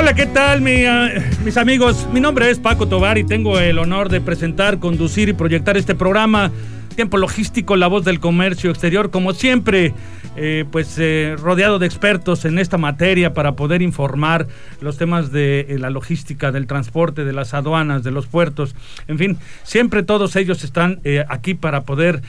Hola, ¿qué tal mis amigos? Mi nombre es Paco Tobar y tengo el honor de presentar, conducir y proyectar este programa Tiempo Logístico, la voz del comercio exterior, como siempre, eh, pues eh, rodeado de expertos en esta materia para poder informar los temas de eh, la logística, del transporte, de las aduanas, de los puertos, en fin, siempre todos ellos están aquí para poder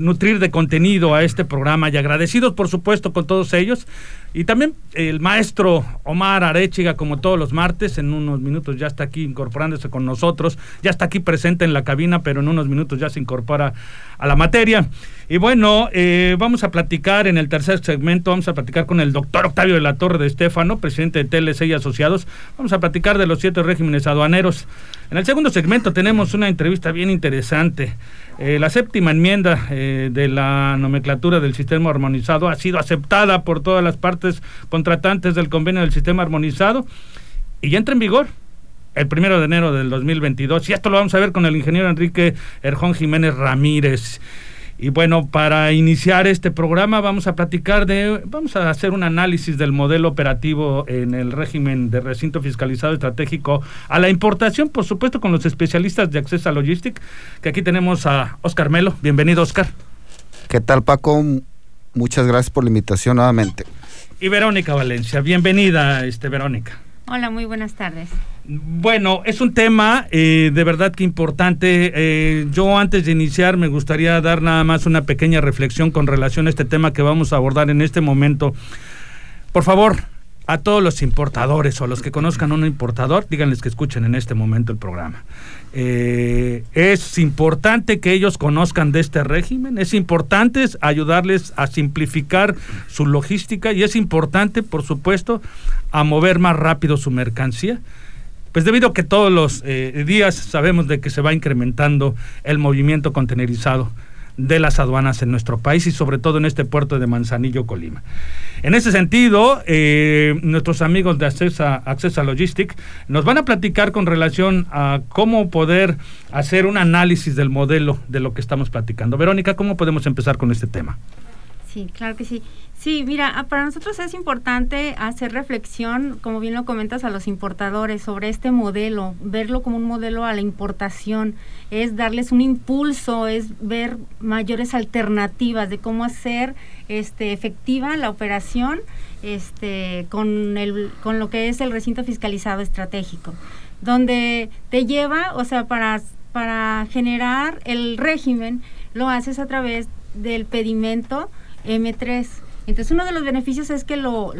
nutrir de contenido a este programa y agradecidos por supuesto con todos ellos. Y también el maestro Omar Arechiga, como todos los martes, en unos minutos ya está aquí incorporándose con nosotros, ya está aquí presente en la cabina, pero en unos minutos ya se incorpora a la materia. Y bueno, eh, vamos a platicar en el tercer segmento, vamos a platicar con el doctor Octavio de la Torre de Estefano, presidente de TLC y Asociados. Vamos a platicar de los siete regímenes aduaneros. En el segundo segmento tenemos una entrevista bien interesante. Eh, la séptima enmienda eh, de la nomenclatura del sistema armonizado ha sido aceptada por todas las partes contratantes del convenio del sistema armonizado y ya entra en vigor el primero de enero del 2022. Y esto lo vamos a ver con el ingeniero Enrique Erjón Jiménez Ramírez. Y bueno, para iniciar este programa vamos a platicar de, vamos a hacer un análisis del modelo operativo en el régimen de recinto fiscalizado estratégico a la importación, por supuesto, con los especialistas de Acceso a Logistic, que aquí tenemos a Oscar Melo. Bienvenido, Oscar. ¿Qué tal, Paco? Muchas gracias por la invitación nuevamente. Y Verónica Valencia. Bienvenida, este, Verónica. Hola, muy buenas tardes. Bueno, es un tema eh, de verdad que importante. Eh, yo antes de iniciar me gustaría dar nada más una pequeña reflexión con relación a este tema que vamos a abordar en este momento. Por favor, a todos los importadores o a los que conozcan a un importador, díganles que escuchen en este momento el programa. Eh, es importante que ellos conozcan de este régimen, es importante ayudarles a simplificar su logística y es importante, por supuesto, a mover más rápido su mercancía pues debido a que todos los eh, días sabemos de que se va incrementando el movimiento contenerizado de las aduanas en nuestro país y sobre todo en este puerto de Manzanillo, Colima. En ese sentido, eh, nuestros amigos de Accesa, Accesa Logistic nos van a platicar con relación a cómo poder hacer un análisis del modelo de lo que estamos platicando. Verónica, ¿cómo podemos empezar con este tema? Sí, claro que sí. Sí, mira, ah, para nosotros es importante hacer reflexión, como bien lo comentas, a los importadores sobre este modelo, verlo como un modelo a la importación, es darles un impulso, es ver mayores alternativas de cómo hacer este, efectiva la operación este, con, el, con lo que es el recinto fiscalizado estratégico, donde te lleva, o sea, para, para generar el régimen, lo haces a través del pedimento M3 entonces uno de los beneficios es que lo,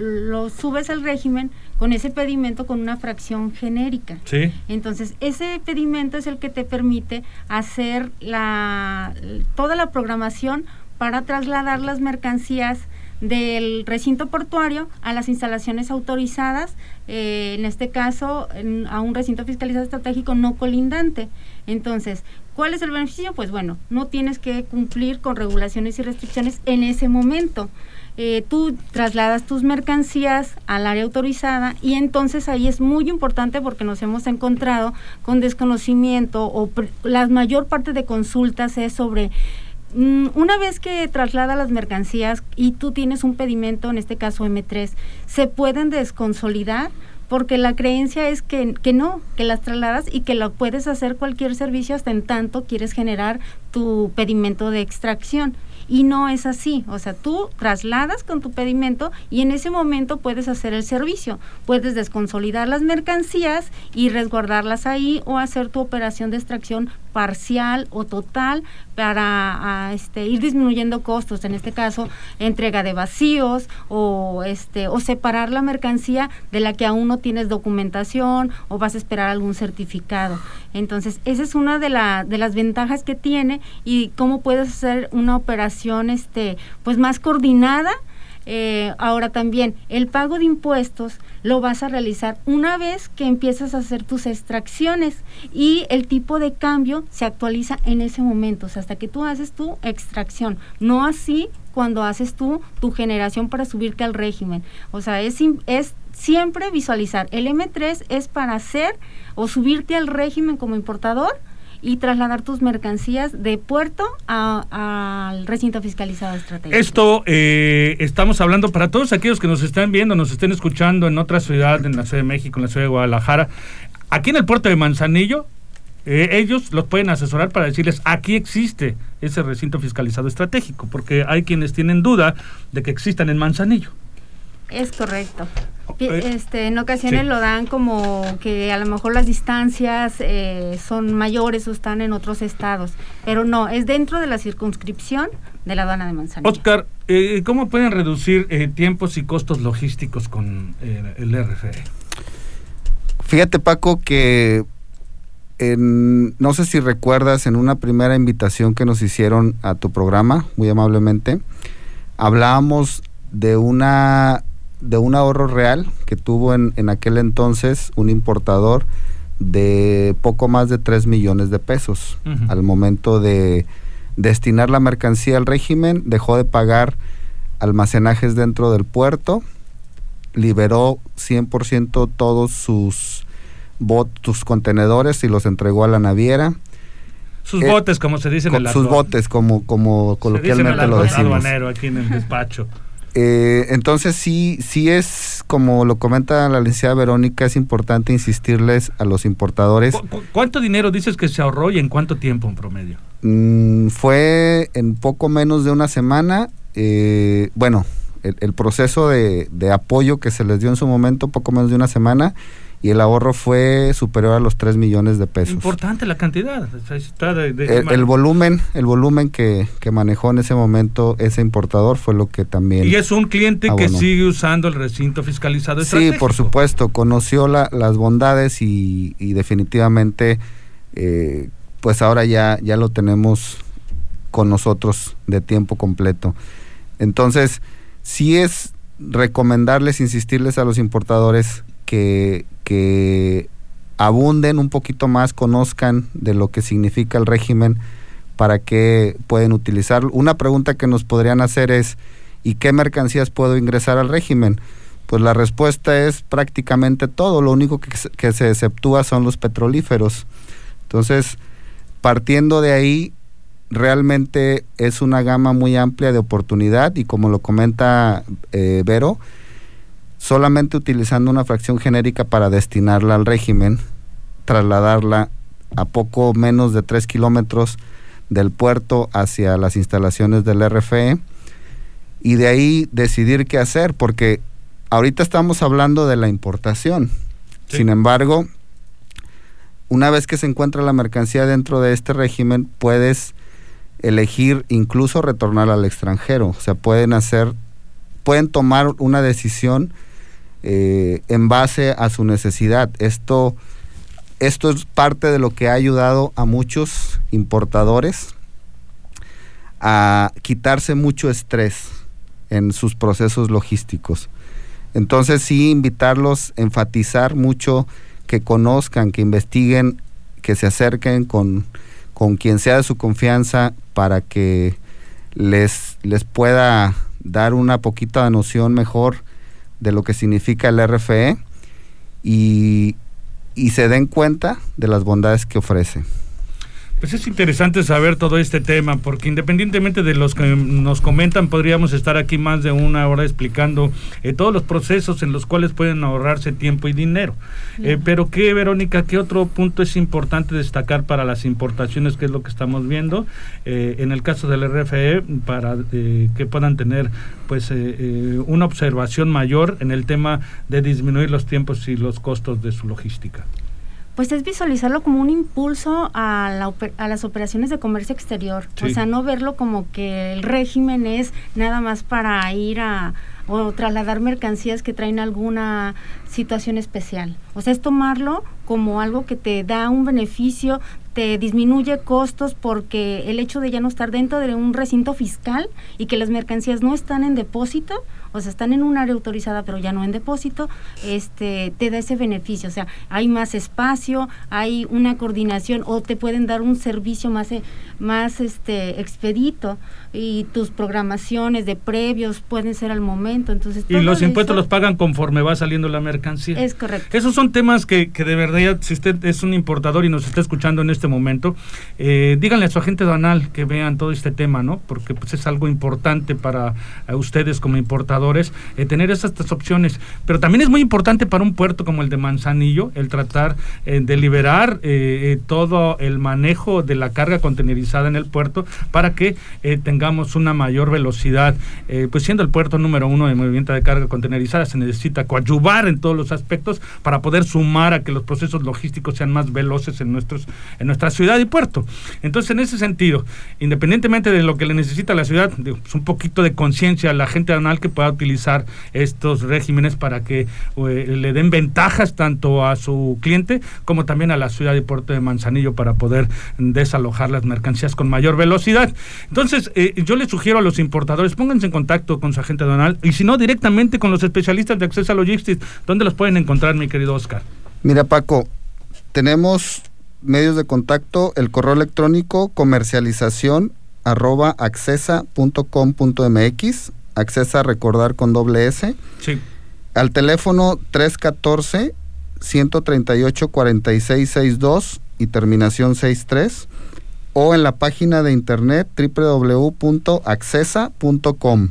subes al régimen con ese pedimento con una fracción genérica. Sí. Entonces ese pedimento es el que te permite hacer la, toda la programación para trasladar las mercancías del recinto portuario a las instalaciones autorizadas, eh, en este caso a un recinto fiscalizado estratégico no colindante. Entonces, ¿cuál es el beneficio? Pues bueno, no tienes que cumplir con regulaciones y restricciones en ese momento. Eh, tú trasladas tus mercancías al área autorizada y entonces ahí es muy importante porque nos hemos encontrado con desconocimiento o la mayor parte de consultas es sobre mm, una vez que traslada las mercancías y tú tienes un pedimento, en este caso M3, ¿se pueden desconsolidar? Porque la creencia es que, que, no, que las trasladas y que lo puedes hacer cualquier servicio hasta en tanto quieres generar tu pedimento de extracción y no es así. O sea, tú trasladas con tu pedimento y en ese momento puedes hacer el servicio. Puedes desconsolidar las mercancías y resguardarlas ahí o hacer tu operación de extracción parcial o total para este, ir disminuyendo costos, en este caso entrega de vacíos o, este, o separar la mercancía de la que aún no tienes documentación o vas a esperar algún certificado. Entonces, esa es una de, la, de las ventajas que tiene y cómo puedes hacer una operación este, pues más coordinada Eh, ahora también, el pago de impuestos lo vas a realizar una vez que empiezas a hacer tus extracciones y el tipo de cambio se actualiza en ese momento, o sea, hasta que tú haces tu extracción, no así cuando haces tú tu generación para subirte al régimen. O sea, es, es siempre visualizar. El M3 es para hacer o subirte al régimen como importador y trasladar tus mercancías de puerto al recinto fiscalizado estratégico. Esto eh, estamos hablando para todos aquellos que nos están viendo, nos estén escuchando en otra ciudad, en la Ciudad de México, en la Ciudad de Guadalajara. Aquí en el puerto de Manzanillo, eh, ellos los pueden asesorar para decirles aquí existe ese recinto fiscalizado estratégico, porque hay quienes tienen duda de que existan en Manzanillo. Es correcto. Eh, este, en ocasiones lo dan como que a lo mejor las distancias eh, son mayores o están en otros estados, pero no, es dentro de la circunscripción de la aduana de Manzanillo. Oscar, eh, ¿cómo pueden reducir tiempos y costos logísticos con el RFE? Fíjate Paco que no sé si recuerdas en una primera invitación que nos hicieron a tu programa, muy amablemente, hablábamos de una de un ahorro real que tuvo en, en aquel entonces un importador de poco más de 3 millones de pesos. Al momento de destinar la mercancía al régimen, dejó de pagar almacenajes dentro del puerto, liberó 100% todos sus, sus contenedores y los entregó a la naviera. Sus botes, como se dice en el Sus botes, como, como coloquialmente lo decimos. aquí en el despacho. Eh, entonces sí, sí es, como lo comenta la licenciada Verónica, es importante insistirles a los importadores. cuánto dinero dices que se ahorró y en cuánto tiempo en promedio? Mm, fue en poco menos de una semana. Eh, bueno, el, proceso de, de, apoyo que se les dio en su momento, poco menos de una semana, y el ahorro fue superior a los 3 millones de pesos. Importante la cantidad. el, volumen, el volumen que, manejó en ese momento ese importador fue lo que también. Y es un cliente que sigue usando el recinto fiscalizado. Sí, por supuesto, conoció las bondades y, definitivamente, eh, pues ahora ya, ya lo tenemos con nosotros de tiempo completo. Entonces, sí es recomendarles, insistirles a los importadores que, abunden un poquito más, conozcan de lo que significa el régimen para que pueden utilizarlo. Una pregunta que nos podrían hacer es, ¿y qué mercancías puedo ingresar al régimen? Pues la respuesta es prácticamente todo, lo único que, que se exceptúa son los petrolíferos. Entonces, partiendo de ahí, realmente es una gama muy amplia de oportunidad y como lo comenta eh, Vero, solamente utilizando una fracción genérica para destinarla al régimen, trasladarla a poco menos de 3 kilómetros del puerto hacia las instalaciones del RFE y de ahí decidir qué hacer, porque ahorita estamos hablando de la importación. Sin embargo, una vez que se encuentra la mercancía dentro de este régimen, puedes elegir incluso retornar al extranjero. O sea, pueden hacer, pueden tomar una decisión eh, en base a su necesidad. Esto, esto es parte de lo que ha ayudado a muchos importadores a quitarse mucho estrés en sus procesos logísticos. Entonces sí invitarlos, enfatizar mucho que conozcan, que investiguen, que se acerquen con, con quien sea de su confianza para que les, les pueda dar una poquita de noción mejor de lo que significa el RFE y, y se den cuenta de las bondades que ofrece. Pues es interesante saber todo este tema, porque independientemente de los que nos comentan, podríamos estar aquí más de una hora explicando eh, todos los procesos en los cuales pueden ahorrarse tiempo y dinero. Eh, pero qué, Verónica, qué otro punto es importante destacar para las importaciones, que es lo que estamos viendo, eh, en el caso del RFE, para que puedan tener pues una observación mayor en el tema de disminuir los tiempos y los costos de su logística pues es visualizarlo como un impulso a, las operaciones de comercio exterior. O sea, no verlo como que el régimen es nada más para ir a o trasladar mercancías que traen alguna situación especial. O sea, es tomarlo como algo que te da un beneficio, te disminuye costos porque el hecho de ya no estar dentro de un recinto fiscal y que las mercancías no están en depósito, o sea, están en un área autorizada pero ya no en depósito, este, te da ese beneficio, o sea, hay más espacio, hay una coordinación o te pueden dar un servicio más, eh, más este, expedito y tus programaciones de previos pueden ser al momento, entonces... Y los impuestos los pagan conforme va saliendo la mercancía. Es correcto. Esos son temas que, que de verdad, si usted es un importador y nos está escuchando en este momento, eh, díganle a su agente aduanal que vean todo este tema, ¿no? Porque pues es algo importante para ustedes como importadores eh, tener esas, estas opciones. Pero también es muy importante para un puerto como el de Manzanillo el tratar de liberar todo el manejo de la carga contenerizada en el puerto para que tengamos una mayor velocidad. pues siendo el puerto número uno de movimiento de carga contenerizada, se necesita coadyuvar en todos los aspectos para poder sumar a que los procesos logísticos sean más veloces en, nuestros, en nuestra ciudad y puerto. Entonces, en ese sentido, independientemente de lo que le necesita la ciudad, pues un poquito de conciencia a la gente anual que pueda utilizar estos regímenes para que eh, le den ventajas tanto a su cliente como también a la ciudad y puerto de Manzanillo para poder desalojar las mercancías con mayor velocidad. Entonces, eh, yo les sugiero a los importadores, pónganse en contacto con su agente aduanal y si no, directamente con los especialistas de acceso a logistics. ¿Dónde los pueden encontrar, mi querido Oscar? Mira, Paco, tenemos medios de contacto, el correo electrónico comercialización arroba accesa.com.mx, accesa recordar con doble S. Sí. Al teléfono 314 138 4662 y terminación 63 o en la página de internet www.accesa.com.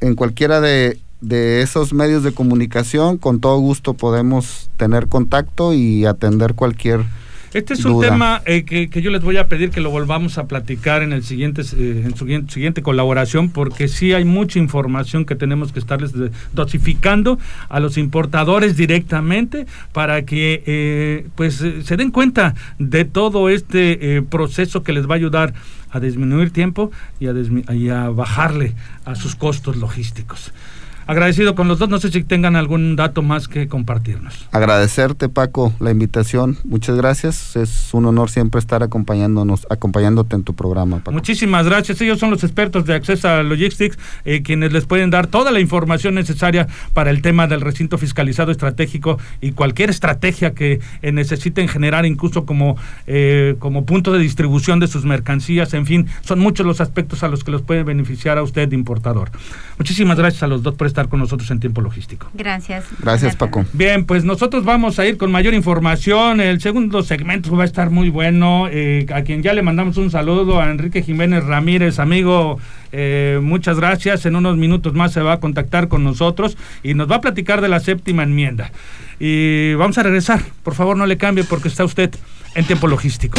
En cualquiera de de esos medios de comunicación, con todo gusto podemos tener contacto y atender cualquier este es un tema eh, que, yo les voy a pedir que lo volvamos a platicar en el siguiente eh, en su siguiente colaboración porque sí hay mucha información que tenemos que estarles dosificando a los importadores directamente para que eh, pues se den cuenta de todo este proceso que les va a ayudar a disminuir tiempo y a, y a bajarle a sus costos logísticos agradecido con los dos. No sé si tengan algún dato más que compartirnos. Agradecerte, Paco, la invitación. Muchas gracias. Es un honor siempre estar acompañándonos, acompañándote en tu programa, Paco. Muchísimas gracias. Ellos son los expertos de Acceso a Logistics, eh, quienes les pueden dar toda la información necesaria para el tema del recinto fiscalizado estratégico y cualquier estrategia que eh, necesiten generar, incluso como, eh, como punto de distribución de sus mercancías. En fin, son muchos los aspectos a los que los puede beneficiar a usted, importador. Muchísimas gracias a los dos por estar con nosotros en tiempo logístico. Gracias. Gracias, Paco. Bien, pues nosotros vamos a ir con mayor información. El segundo segmento va a estar muy bueno. Eh, a quien ya le mandamos un saludo a Enrique Jiménez Ramírez, amigo. Eh, muchas gracias. En unos minutos más se va a contactar con nosotros y nos va a platicar de la séptima enmienda. Y vamos a regresar. Por favor, no le cambie porque está usted en tiempo logístico.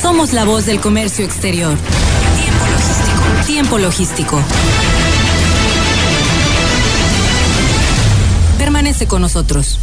Somos la voz del comercio exterior. Tiempo logístico. Tiempo logístico. Con nosotros.